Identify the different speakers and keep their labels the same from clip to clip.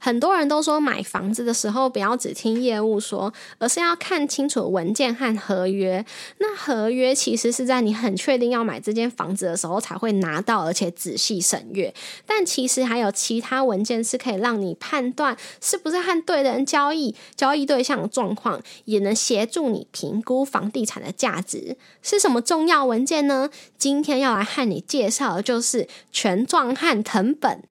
Speaker 1: 很多人都说买房子的时候不要只听业务说，而是要看清楚文件和合约。那合约其实是在你很确定要买这间房子的时候才会拿到，而且仔细审阅。但其实还有其他文件是可以让你判断是不是和对的人交易，交易对象的状况，也能协助你评估房地产的价值。是什么重要文件呢？今天要来和你介绍的就是权状和藤本。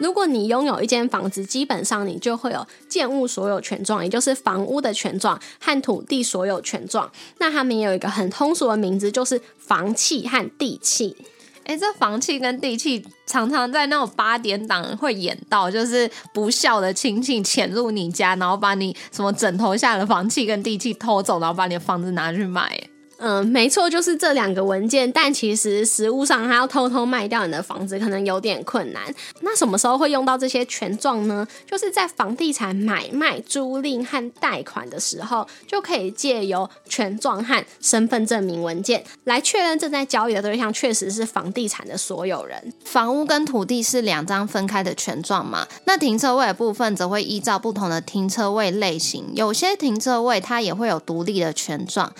Speaker 1: 如果你拥有一间房子，基本上你就会有建物所有权状，也就是房屋的权状和土地所有权状。那他们也有一个很通俗的名字，就是房契和地契。
Speaker 2: 哎，这房契跟地契常常在那种八点档会演到，就是不孝的亲戚潜入你家，然后把你什么枕头下的房契跟地契偷走，然后把你的房子拿去卖。
Speaker 1: 嗯，没错，就是这两个文件。但其实实物上，他要偷偷卖掉你的房子，可能有点困难。那什么时候会用到这些权状呢？就是在房地产买卖、租赁和贷款的时候，就可以借由权状和身份证明文件来确认正在交易的对象确实是房地产的所有人。
Speaker 2: 房屋跟土地是两张分开的权状嘛？那停车位的部分则会依照不同的停车位类型，有些停车位它也会有独立的权状。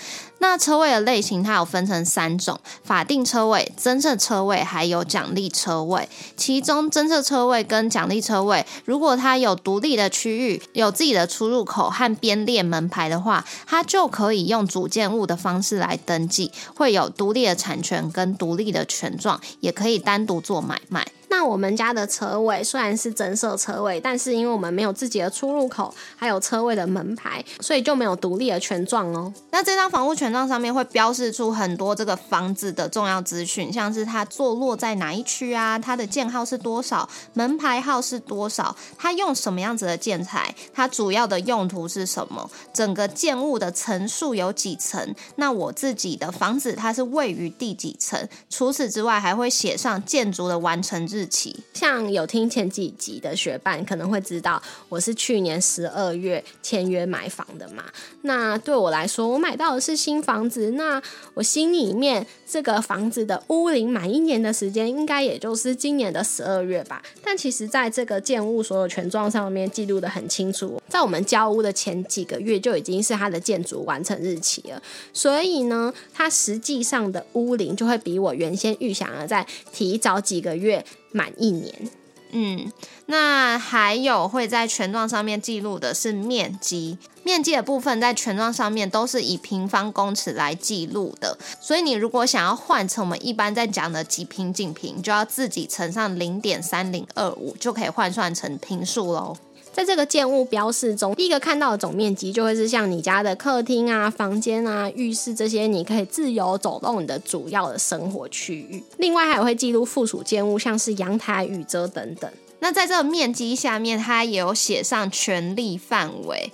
Speaker 2: 那车位的类型，它有分成三种：法定车位、增设车位，还有奖励车位。其中，增设车位跟奖励车位，如果它有独立的区域、有自己的出入口和编列门牌的话，它就可以用主建物的方式来登记，会有独立的产权跟独立的权状，也可以单独做买卖。
Speaker 1: 那我们家的车位虽然是增设车位，但是因为我们没有自己的出入口，还有车位的门牌，所以就没有独立的权状哦。
Speaker 2: 那这张房屋权状上面会标示出很多这个房子的重要资讯，像是它坐落在哪一区啊，它的建号是多少，门牌号是多少，它用什么样子的建材，它主要的用途是什么，整个建物的层数有几层，那我自己的房子它是位于第几层。除此之外，还会写上建筑的完成日。
Speaker 1: 期像有听前几集的学伴可能会知道，我是去年十二月签约买房的嘛。那对我来说，我买到的是新房子，那我心里面这个房子的屋龄满一年的时间，应该也就是今年的十二月吧。但其实在这个建物所有权状上面记录的很清楚，在我们交屋的前几个月就已经是它的建筑完成日期了。所以呢，它实际上的屋龄就会比我原先预想的再提早几个月。满一年，
Speaker 2: 嗯，那还有会在权状上面记录的是面积，面积的部分在权状上面都是以平方公尺来记录的，所以你如果想要换成我们一般在讲的几平几平，就要自己乘上零点三零二五，就可以换算成平数喽。
Speaker 1: 在这个建物标示中，第一个看到的总面积就会是像你家的客厅啊、房间啊、浴室这些，你可以自由走动你的主要的生活区域。另外还会记录附属建物，像是阳台、雨遮等等。
Speaker 2: 那在这个面积下面，它也有写上权利范围。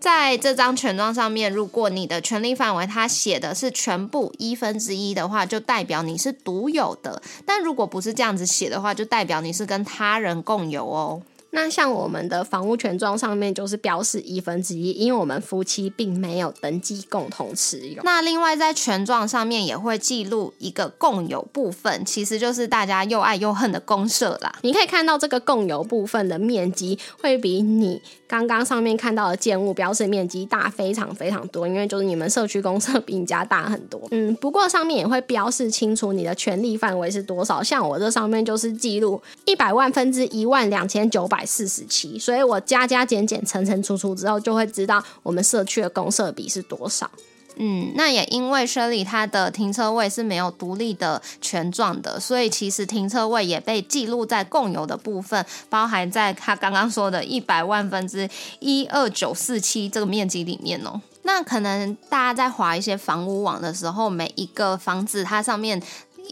Speaker 2: 在这张权状上面，如果你的权利范围它写的是全部一分之一的话，就代表你是独有的；但如果不是这样子写的话，就代表你是跟他人共有哦。
Speaker 1: 那像我们的房屋权状上面就是标示一分之一，因为我们夫妻并没有登记共同持有。
Speaker 2: 那另外在权状上面也会记录一个共有部分，其实就是大家又爱又恨的公社啦。
Speaker 1: 你可以看到这个共有部分的面积会比你刚刚上面看到的建物标示面积大非常非常多，因为就是你们社区公社比你家大很多。嗯，不过上面也会标示清楚你的权利范围是多少，像我这上面就是记录一百万分之一万两千九百。四十七，所以我加加减减乘乘除除之后，就会知道我们社区的公社比是多少。
Speaker 2: 嗯，那也因为 Shirley 它的停车位是没有独立的权状的，所以其实停车位也被记录在共有的部分，包含在他刚刚说的一百万分之一二九四七这个面积里面哦。那可能大家在划一些房屋网的时候，每一个房子它上面。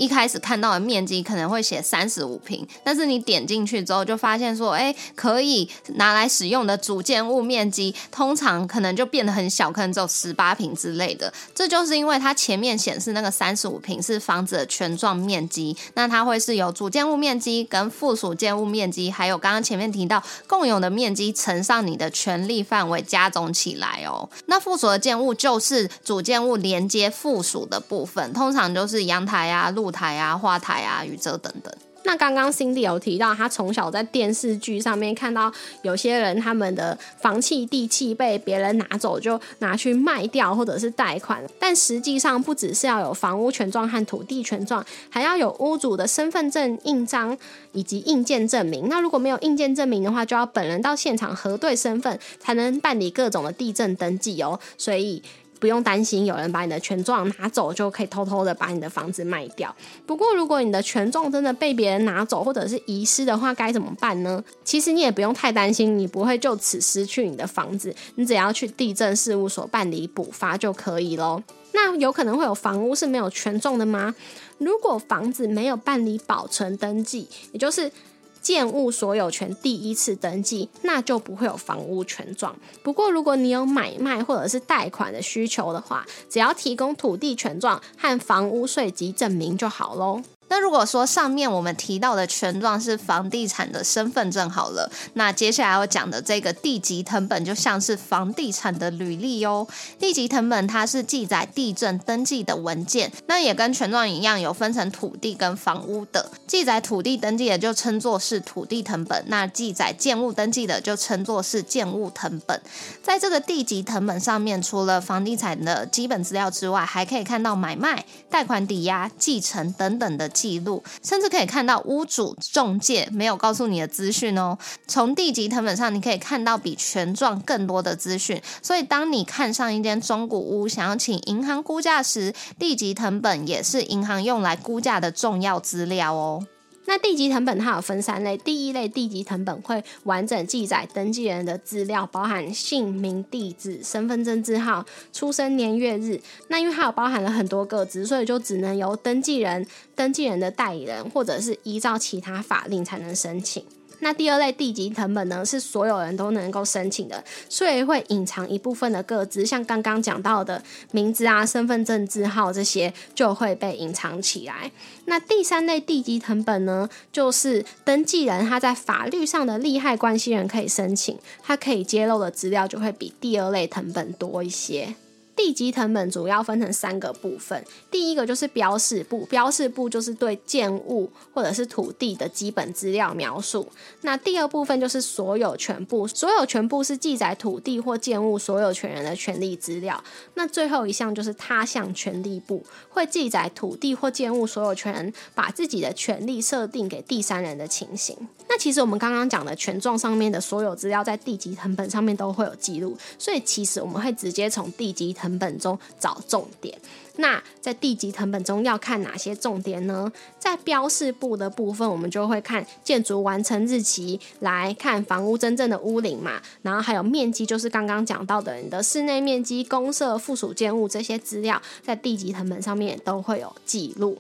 Speaker 2: 一开始看到的面积可能会写三十五平，但是你点进去之后就发现说，哎，可以拿来使用的主建物面积通常可能就变得很小，可能只有十八平之类的。这就是因为它前面显示那个三十五平是房子的全幢面积，那它会是由主建物面积跟附属建物面积，还有刚刚前面提到共有的面积乘上你的权利范围加总起来哦。那附属的建物就是主建物连接附属的部分，通常就是阳台啊、露台啊、花台啊、宇宙等等。
Speaker 1: 那刚刚 Cindy 有提到，他从小在电视剧上面看到有些人他们的房契地契被别人拿走，就拿去卖掉或者是贷款。但实际上不只是要有房屋权状和土地权状，还要有屋主的身份证印章以及印件证明。那如果没有印件证明的话，就要本人到现场核对身份，才能办理各种的地震登记哦。所以。不用担心有人把你的权状拿走，就可以偷偷的把你的房子卖掉。不过，如果你的权状真的被别人拿走或者是遗失的话，该怎么办呢？其实你也不用太担心，你不会就此失去你的房子，你只要去地震事务所办理补发就可以喽。那有可能会有房屋是没有权状的吗？如果房子没有办理保存登记，也就是建物所有权第一次登记，那就不会有房屋权状。不过，如果你有买卖或者是贷款的需求的话，只要提供土地权状和房屋税籍证明就好喽。
Speaker 2: 那如果说上面我们提到的权状是房地产的身份证好了，那接下来要讲的这个地籍藤本就像是房地产的履历哦。地籍藤本它是记载地震登记的文件，那也跟权状一样，有分成土地跟房屋的。记载土地登记的就称作是土地藤本，那记载建物登记的就称作是建物藤本。在这个地籍藤本上面，除了房地产的基本资料之外，还可以看到买卖、贷款、抵押、继承等等的。记录，甚至可以看到屋主中介没有告诉你的资讯哦。从地籍成本上，你可以看到比权状更多的资讯。所以，当你看上一间中古屋，想要请银行估价时，地籍成本也是银行用来估价的重要资料哦。
Speaker 1: 那地籍成本它有分三类，第一类地籍成本会完整记载登记人的资料，包含姓名、地址、身份证字号、出生年月日。那因为它有包含了很多个资，所以就只能由登记人、登记人的代理人，或者是依照其他法令才能申请。那第二类地籍成本呢，是所有人都能够申请的，所以会隐藏一部分的个资，像刚刚讲到的名字啊、身份证字号这些就会被隐藏起来。那第三类地籍成本呢，就是登记人他在法律上的利害关系人可以申请，他可以揭露的资料就会比第二类成本多一些。地籍成本主要分成三个部分，第一个就是标示部，标示部就是对建物或者是土地的基本资料描述。那第二部分就是所有权部，所有权部是记载土地或建物所有权人的权利资料。那最后一项就是他项权利部，会记载土地或建物所有权人把自己的权利设定给第三人的情形。那其实我们刚刚讲的权状上面的所有资料，在地籍成本上面都会有记录，所以其实我们会直接从地籍成本中找重点。那在地级成本中要看哪些重点呢？在标示部的部分，我们就会看建筑完成日期，来看房屋真正的屋龄嘛，然后还有面积，就是刚刚讲到的你的室内面积、公设、附属建物这些资料，在地级成本上面都会有记录。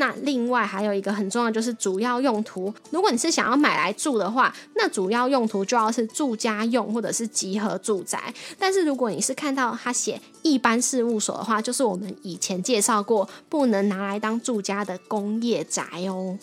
Speaker 1: 那另外还有一个很重要，就是主要用途。如果你是想要买来住的话，那主要用途就要是住家用或者是集合住宅。但是如果你是看到他写一般事务所的话，就是我们以前介绍过，不能拿来当住家的工业宅哦。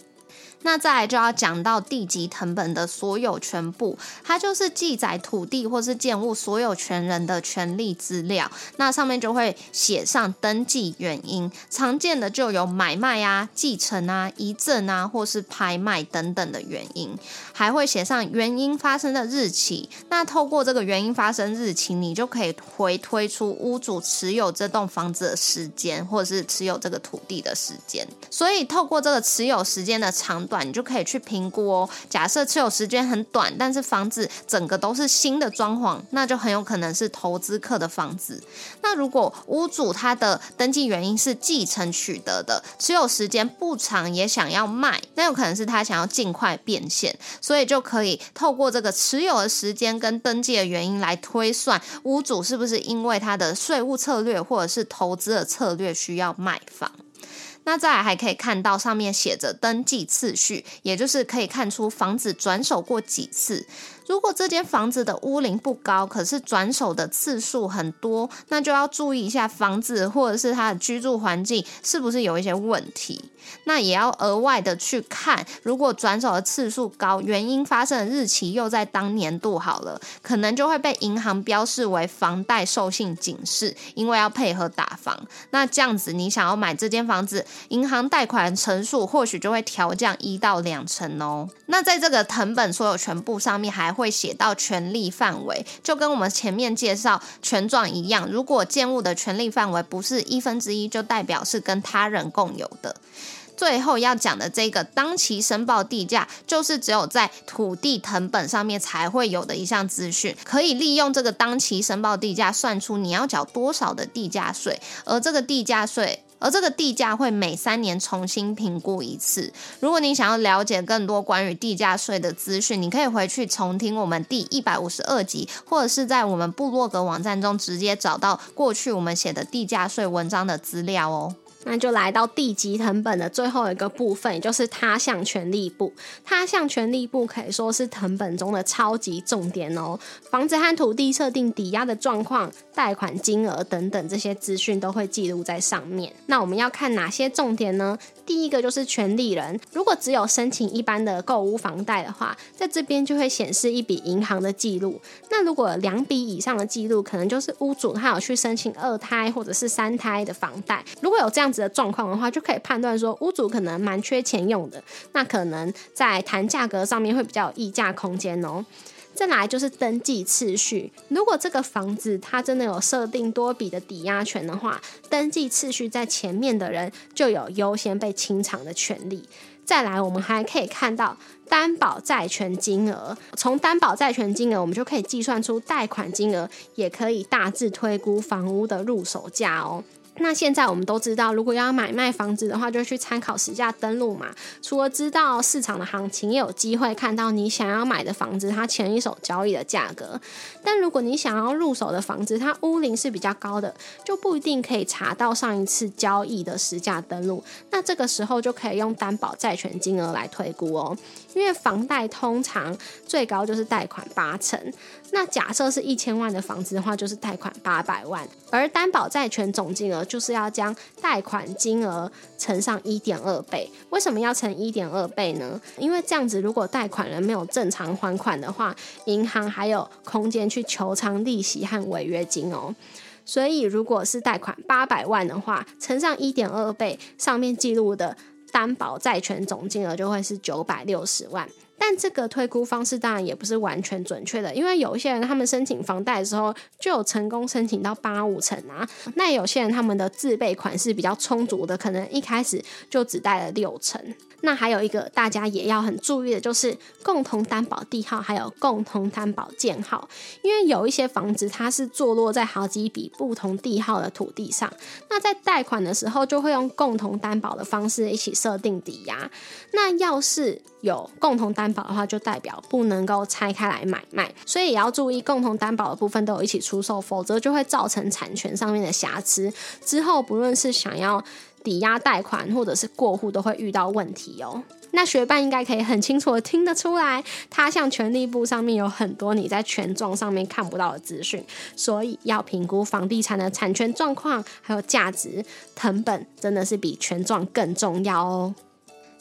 Speaker 2: 那再来就要讲到地籍藤本的所有权簿，它就是记载土地或是建物所有权人的权利资料。那上面就会写上登记原因，常见的就有买卖啊、继承啊、遗赠啊，或是拍卖等等的原因，还会写上原因发生的日期。那透过这个原因发生日期，你就可以回推出屋主持有这栋房子的时间，或者是持有这个土地的时间。所以透过这个持有时间的长。短你就可以去评估哦。假设持有时间很短，但是房子整个都是新的装潢，那就很有可能是投资客的房子。那如果屋主他的登记原因是继承取得的，持有时间不长也想要卖，那有可能是他想要尽快变现，所以就可以透过这个持有的时间跟登记的原因来推算屋主是不是因为他的税务策略或者是投资的策略需要卖房。那再还可以看到上面写着登记次序，也就是可以看出房子转手过几次。如果这间房子的屋龄不高，可是转手的次数很多，那就要注意一下房子或者是它的居住环境是不是有一些问题。那也要额外的去看，如果转手的次数高，原因发生的日期又在当年度好了，可能就会被银行标示为房贷授信警示，因为要配合打房。那这样子，你想要买这间房子，银行贷款成数或许就会调降一到两成哦。那在这个藤本所有权部上面还会写到权利范围，就跟我们前面介绍权状一样，如果建物的权利范围不是一分之一，就代表是跟他人共有的。最后要讲的这个当期申报地价，就是只有在土地藤本上面才会有的一项资讯，可以利用这个当期申报地价算出你要缴多少的地价税，而这个地价税，而这个地价会每三年重新评估一次。如果你想要了解更多关于地价税的资讯，你可以回去重听我们第一百五十二集，或者是在我们部落格网站中直接找到过去我们写的地价税文章的资料哦。
Speaker 1: 那就来到地级藤本的最后一个部分，也就是他项权利部。他项权利部可以说是藤本中的超级重点哦。房子和土地设定抵押的状况、贷款金额等等这些资讯都会记录在上面。那我们要看哪些重点呢？第一个就是权利人，如果只有申请一般的购屋房贷的话，在这边就会显示一笔银行的记录。那如果两笔以上的记录，可能就是屋主他有去申请二胎或者是三胎的房贷。如果有这样的状况的话，就可以判断说屋主可能蛮缺钱用的，那可能在谈价格上面会比较有议价空间哦。再来就是登记次序，如果这个房子它真的有设定多笔的抵押权的话，登记次序在前面的人就有优先被清偿的权利。再来，我们还可以看到担保债权金额，从担保债权金额，我们就可以计算出贷款金额，也可以大致推估房屋的入手价哦。那现在我们都知道，如果要买卖房子的话，就去参考实价登录嘛。除了知道市场的行情，也有机会看到你想要买的房子它前一手交易的价格。但如果你想要入手的房子，它屋龄是比较高的，就不一定可以查到上一次交易的实价登录。那这个时候就可以用担保债权金额来推估哦。因为房贷通常最高就是贷款八成，那假设是一千万的房子的话，就是贷款八百万，而担保债权总金额就是要将贷款金额乘上一点二倍。为什么要乘一点二倍呢？因为这样子，如果贷款人没有正常还款的话，银行还有空间去求偿利息和违约金哦。所以，如果是贷款八百万的话，乘上一点二倍，上面记录的。担保债权总金额就会是九百六十万，但这个推估方式当然也不是完全准确的，因为有一些人他们申请房贷的时候就有成功申请到八五成啊，那有些人他们的自备款是比较充足的，可能一开始就只贷了六成。那还有一个大家也要很注意的，就是共同担保地号还有共同担保建号，因为有一些房子它是坐落在好几笔不同地号的土地上，那在贷款的时候就会用共同担保的方式一起设定抵押。那要是有共同担保的话，就代表不能够拆开来买卖，所以也要注意共同担保的部分都有一起出售，否则就会造成产权上面的瑕疵。之后不论是想要抵押贷款或者是过户都会遇到问题哦。那学伴应该可以很清楚的听得出来，他向权利部上面有很多你在权状上面看不到的资讯，所以要评估房地产的产权状况还有价值，成本真的是比权状更重要哦。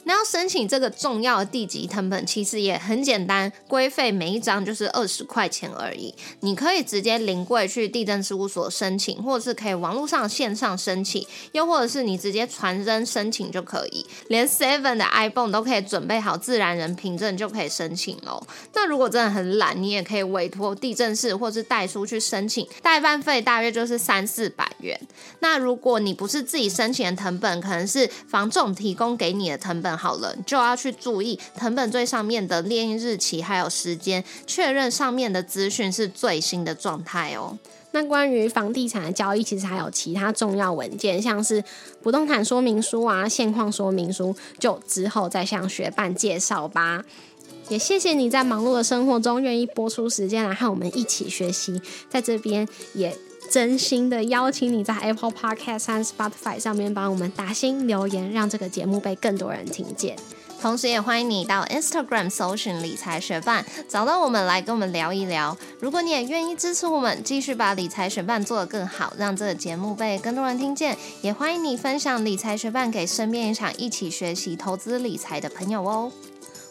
Speaker 2: 那要申请这个重要的地级成本，其实也很简单，规费每一张就是二十块钱而已。你可以直接临柜去地震事务所申请，或者是可以网络上线上申请，又或者是你直接传真申请就可以。连 Seven 的 iPhone 都可以准备好自然人凭证就可以申请喽。那如果真的很懒，你也可以委托地震室或是代书去申请，代办费大约就是三四百元。那如果你不是自己申请的成本，可能是房仲提供给你的成本。好了，就要去注意藤本最上面的列印日期还有时间，确认上面的资讯是最新的状态哦。
Speaker 1: 那关于房地产的交易，其实还有其他重要文件，像是不动产说明书啊、现况说明书，就之后再向学伴介绍吧。也谢谢你在忙碌的生活中愿意播出时间来和我们一起学习，在这边也。真心的邀请你在 Apple Podcast 和 Spotify 上面帮我们打新留言，让这个节目被更多人听见。
Speaker 2: 同时，也欢迎你到 Instagram 搜寻理财学伴，找到我们来跟我们聊一聊。如果你也愿意支持我们，继续把理财学伴做得更好，让这个节目被更多人听见，也欢迎你分享理财学伴给身边也想一起学习投资理财的朋友哦。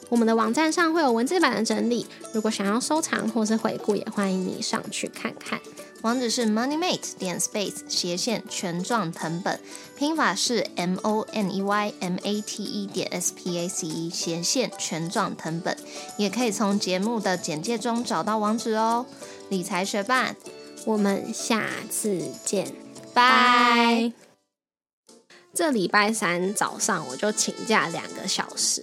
Speaker 1: 我们的网站上会有文字版的整理，如果想要收藏或是回顾，也欢迎你上去看看。
Speaker 2: 网址是 moneymate 点 space 斜线权状藤本，拼法是 m o n e y m a t e 点 s p a c e 斜线权状藤本，也可以从节目的简介中找到网址哦。理财学伴，
Speaker 1: 我们下次见，
Speaker 2: 拜。
Speaker 1: 这礼拜三早上我就请假两个小时，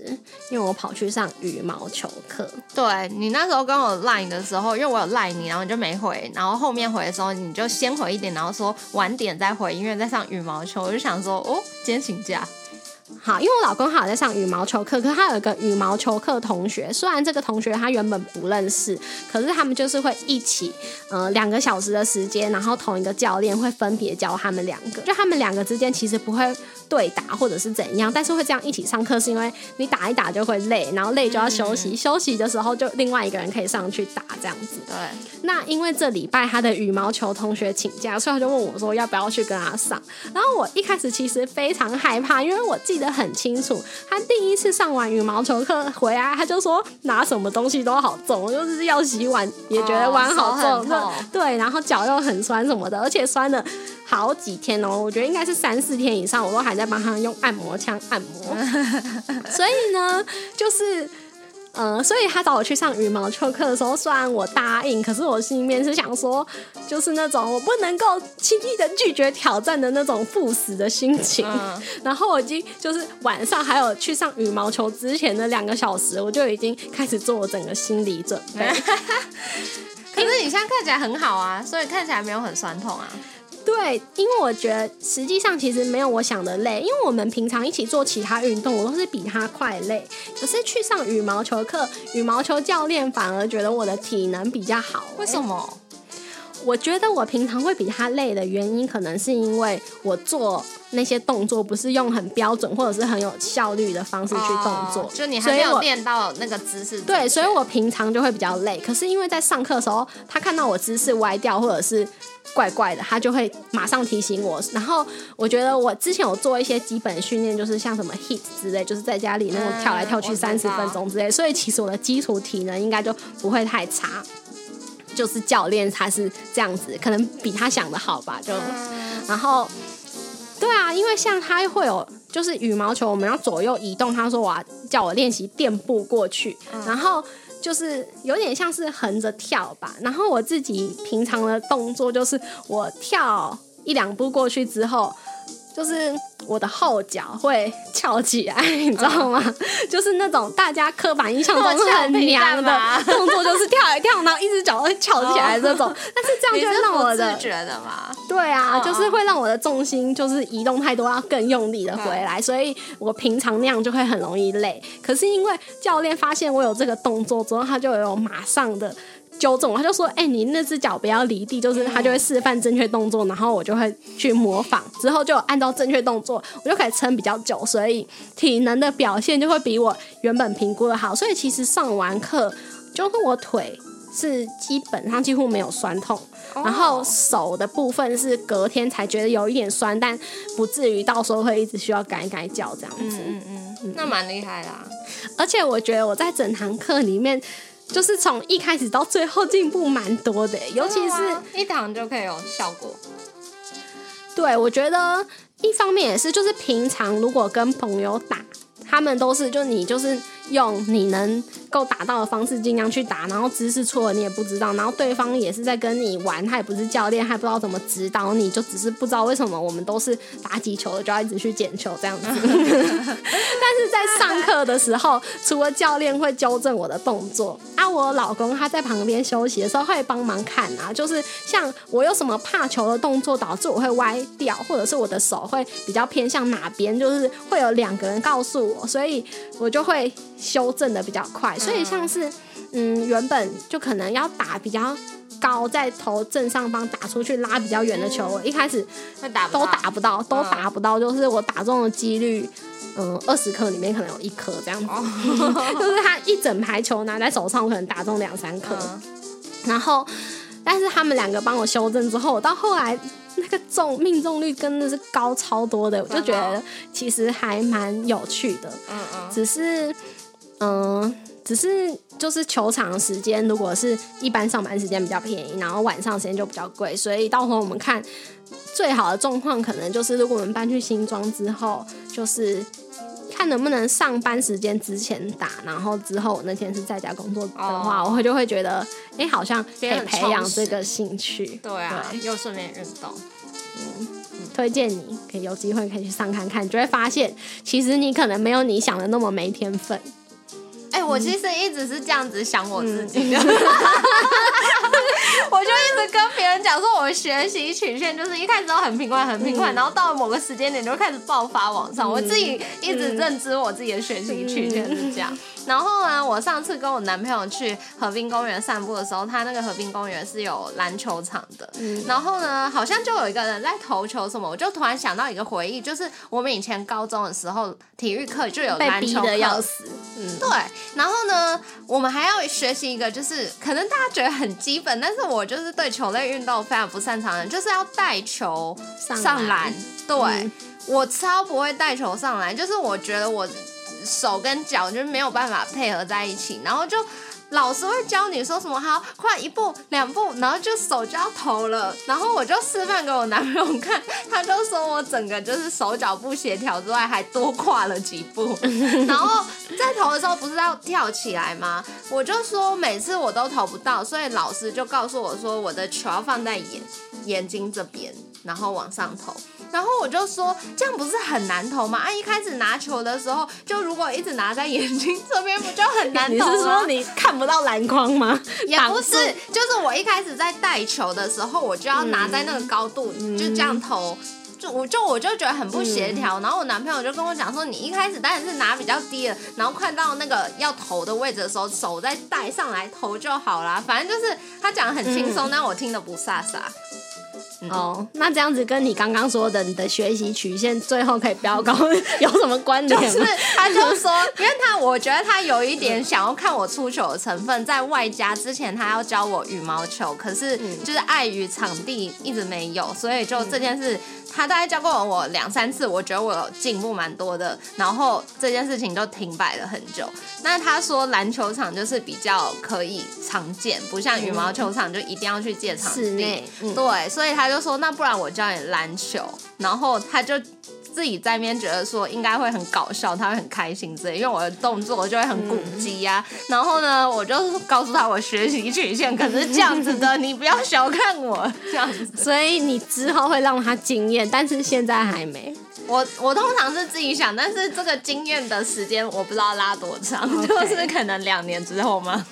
Speaker 1: 因为我跑去上羽毛球课。
Speaker 2: 对你那时候跟我赖的时候，因为我有赖你，然后你就没回，然后后面回的时候你就先回一点，然后说晚点再回，因为在上羽毛球。我就想说，哦，今天请假。
Speaker 1: 好，因为我老公好在上羽毛球课，可是他有一个羽毛球课同学，虽然这个同学他原本不认识，可是他们就是会一起，呃，两个小时的时间，然后同一个教练会分别教他们两个，就他们两个之间其实不会对打或者是怎样，但是会这样一起上课，是因为你打一打就会累，然后累就要休息，休息的时候就另外一个人可以上去打这样子。
Speaker 2: 对，
Speaker 1: 那因为这礼拜他的羽毛球同学请假，所以他就问我说要不要去跟他上，然后我一开始其实非常害怕，因为我记得。很清楚，他第一次上完羽毛球课回来，他就说拿什么东西都好重，就是要洗碗也觉得碗好重，对，然后脚又很酸什么的，而且酸了好几天哦，我觉得应该是三四天以上，我都还在帮他用按摩枪按摩，所以呢，就是。嗯，所以他找我去上羽毛球课的时候，虽然我答应，可是我心里面是想说，就是那种我不能够轻易的拒绝挑战的那种赴死的心情。然后我已经就是晚上还有去上羽毛球之前的两个小时，我就已经开始做整个心理准备。
Speaker 2: 可是你现在看起来很好啊，所以看起来没有很酸痛啊。
Speaker 1: 对，因为我觉得实际上其实没有我想的累，因为我们平常一起做其他运动，我都是比他快累。可是去上羽毛球课，羽毛球教练反而觉得我的体能比较好。
Speaker 2: 为什么？
Speaker 1: 我觉得我平常会比他累的原因，可能是因为我做那些动作不是用很标准或者是很有效率的方式去动作，
Speaker 2: 就你还没有练到那个姿势。
Speaker 1: 对，所以我平常就会比较累。可是因为在上课的时候，他看到我姿势歪掉或者是。怪怪的，他就会马上提醒我。然后我觉得我之前有做一些基本训练，就是像什么 hit 之类，就是在家里那种跳来跳去三十分钟之类，所以其实我的基础体能应该就不会太差。就是教练他是这样子，可能比他想的好吧。就然后对啊，因为像他会有就是羽毛球，我们要左右移动，他说我要叫我练习垫步过去，然后。就是有点像是横着跳吧，然后我自己平常的动作就是我跳一两步过去之后，就是。我的后脚会翘起来，你知道吗？就是那种大家刻板印象中很娘的 动作，就是跳一跳，然后一只脚会翘起来这种。但是这样就让我的
Speaker 2: 觉得嘛，
Speaker 1: 对啊，就是会让我的重心就是移动太多，要更用力的回来，所以我平常那样就会很容易累。可是因为教练发现我有这个动作之后，他就有马上的。纠正我，他就说：“哎，你那只脚不要离地，就是他就会示范正确动作，然后我就会去模仿，之后就按照正确动作，我就可以撑比较久，所以体能的表现就会比我原本评估的好。所以其实上完课，就是我腿是基本上几乎没有酸痛，然后手的部分是隔天才觉得有一点酸，但不至于到时候会一直需要改改脚这样子。
Speaker 2: 嗯嗯嗯，那蛮厉害啦。
Speaker 1: 而且我觉得我在整堂课里面。”就是从一开始到最后进步蛮多的，尤其是
Speaker 2: 一堂就可以有效果。
Speaker 1: 对，我觉得一方面也是，就是平常如果跟朋友打，他们都是就你就是用你能。够打到的方式尽量去打，然后姿势错了你也不知道，然后对方也是在跟你玩，他也不是教练，他也不知道怎么指导你，就只是不知道为什么我们都是打几球的就要一直去捡球这样子。但是在上课的时候，除了教练会纠正我的动作，啊，我老公他在旁边休息的时候会帮忙看啊，就是像我有什么怕球的动作导致我会歪掉，或者是我的手会比较偏向哪边，就是会有两个人告诉我，所以我就会修正的比较快。所以像是，嗯，原本就可能要打比较高在头正上方打出去拉比较远的球，我一开始都打不到，都打不到，就是我打中的几率。嗯，二十颗里面可能有一颗这样子，就是他一整排球拿在手上，我可能打中两三颗。然后，但是他们两个帮我修正之后，到后来那个中命中率真的是高超多的，我就觉得其实还蛮有趣的。嗯嗯，只是嗯，只是就是球场时间，如果是一般上班时间比较便宜，然后晚上时间就比较贵，所以到时候我们看最好的状况，可能就是如果我们搬去新庄之后，就是。看能不能上班时间之前打，然后之后我那天是在家工作的话，我就会觉得，哎，好像可以培养这个兴趣。
Speaker 2: 对啊，又顺便运动。
Speaker 1: 嗯，推荐你可以有机会可以去上看看，就会发现其实你可能没有你想的那么没天分。
Speaker 2: 哎，我其实一直是这样子想我自己的。我就一直跟别人讲说，我学习曲线就是一开始都很平缓，很平快，然后到了某个时间点就开始爆发往上。我自己一直认知我自己的学习曲线是这样。然后呢，我上次跟我男朋友去河滨公园散步的时候，他那个河滨公园是有篮球场的。然后呢，好像就有一个人在投球什么，我就突然想到一个回忆，就是我们以前高中的时候，体育课就有篮球
Speaker 1: 的要死。
Speaker 2: 嗯，对。然后呢，我们还要学习一个，就是可能大家觉得很基本，但是我就是对球类运动非常不擅长的，就是要带球上篮。对，我超不会带球上篮，就是我觉得我。手跟脚就没有办法配合在一起，然后就老师会教你说什么好快一步两步，然后就手就要投了，然后我就示范给我男朋友看，他就说我整个就是手脚不协调之外，还多跨了几步，然后在投的时候不是要跳起来吗？我就说每次我都投不到，所以老师就告诉我说我的球要放在眼眼睛这边，然后往上投。然后我就说，这样不是很难投吗？啊，一开始拿球的时候，就如果一直拿在眼睛这边，不就很难？
Speaker 1: 你是说你看不到篮筐吗？
Speaker 2: 也不是，就是我一开始在带球的时候，我就要拿在那个高度，就这样投，就我就我就觉得很不协调。然后我男朋友就跟我讲说，你一开始当然是拿比较低的，然后快到那个要投的位置的时候，手再带上来投就好啦。反正就是他讲的很轻松，但我听的不飒飒。
Speaker 1: 哦，那这样子跟你刚刚说的你的学习曲线最后可以飙高 有什么关联？
Speaker 2: 就是他就说，因为他我觉得他有一点想要看我出球的成分，在外加之前他要教我羽毛球，可是就是碍于场地一直没有，所以就这件事。他大概教过我两三次，我觉得我有进步蛮多的，然后这件事情就停摆了很久。那他说篮球场就是比较可以常见，不像羽毛球场就一定要去借场地。对，所以他就说，那不然我教你篮球，然后他就。自己在面觉得说应该会很搞笑，他会很开心之类，因为我的动作就会很古迹呀。然后呢，我就告诉他我学习曲线可是这样子的，你不要小看我 这样子。
Speaker 1: 所以你之后会让他惊艳，但是现在还没。
Speaker 2: 我我通常是自己想，但是这个经验的时间我不知道拉多长，就是可能两年之后吗？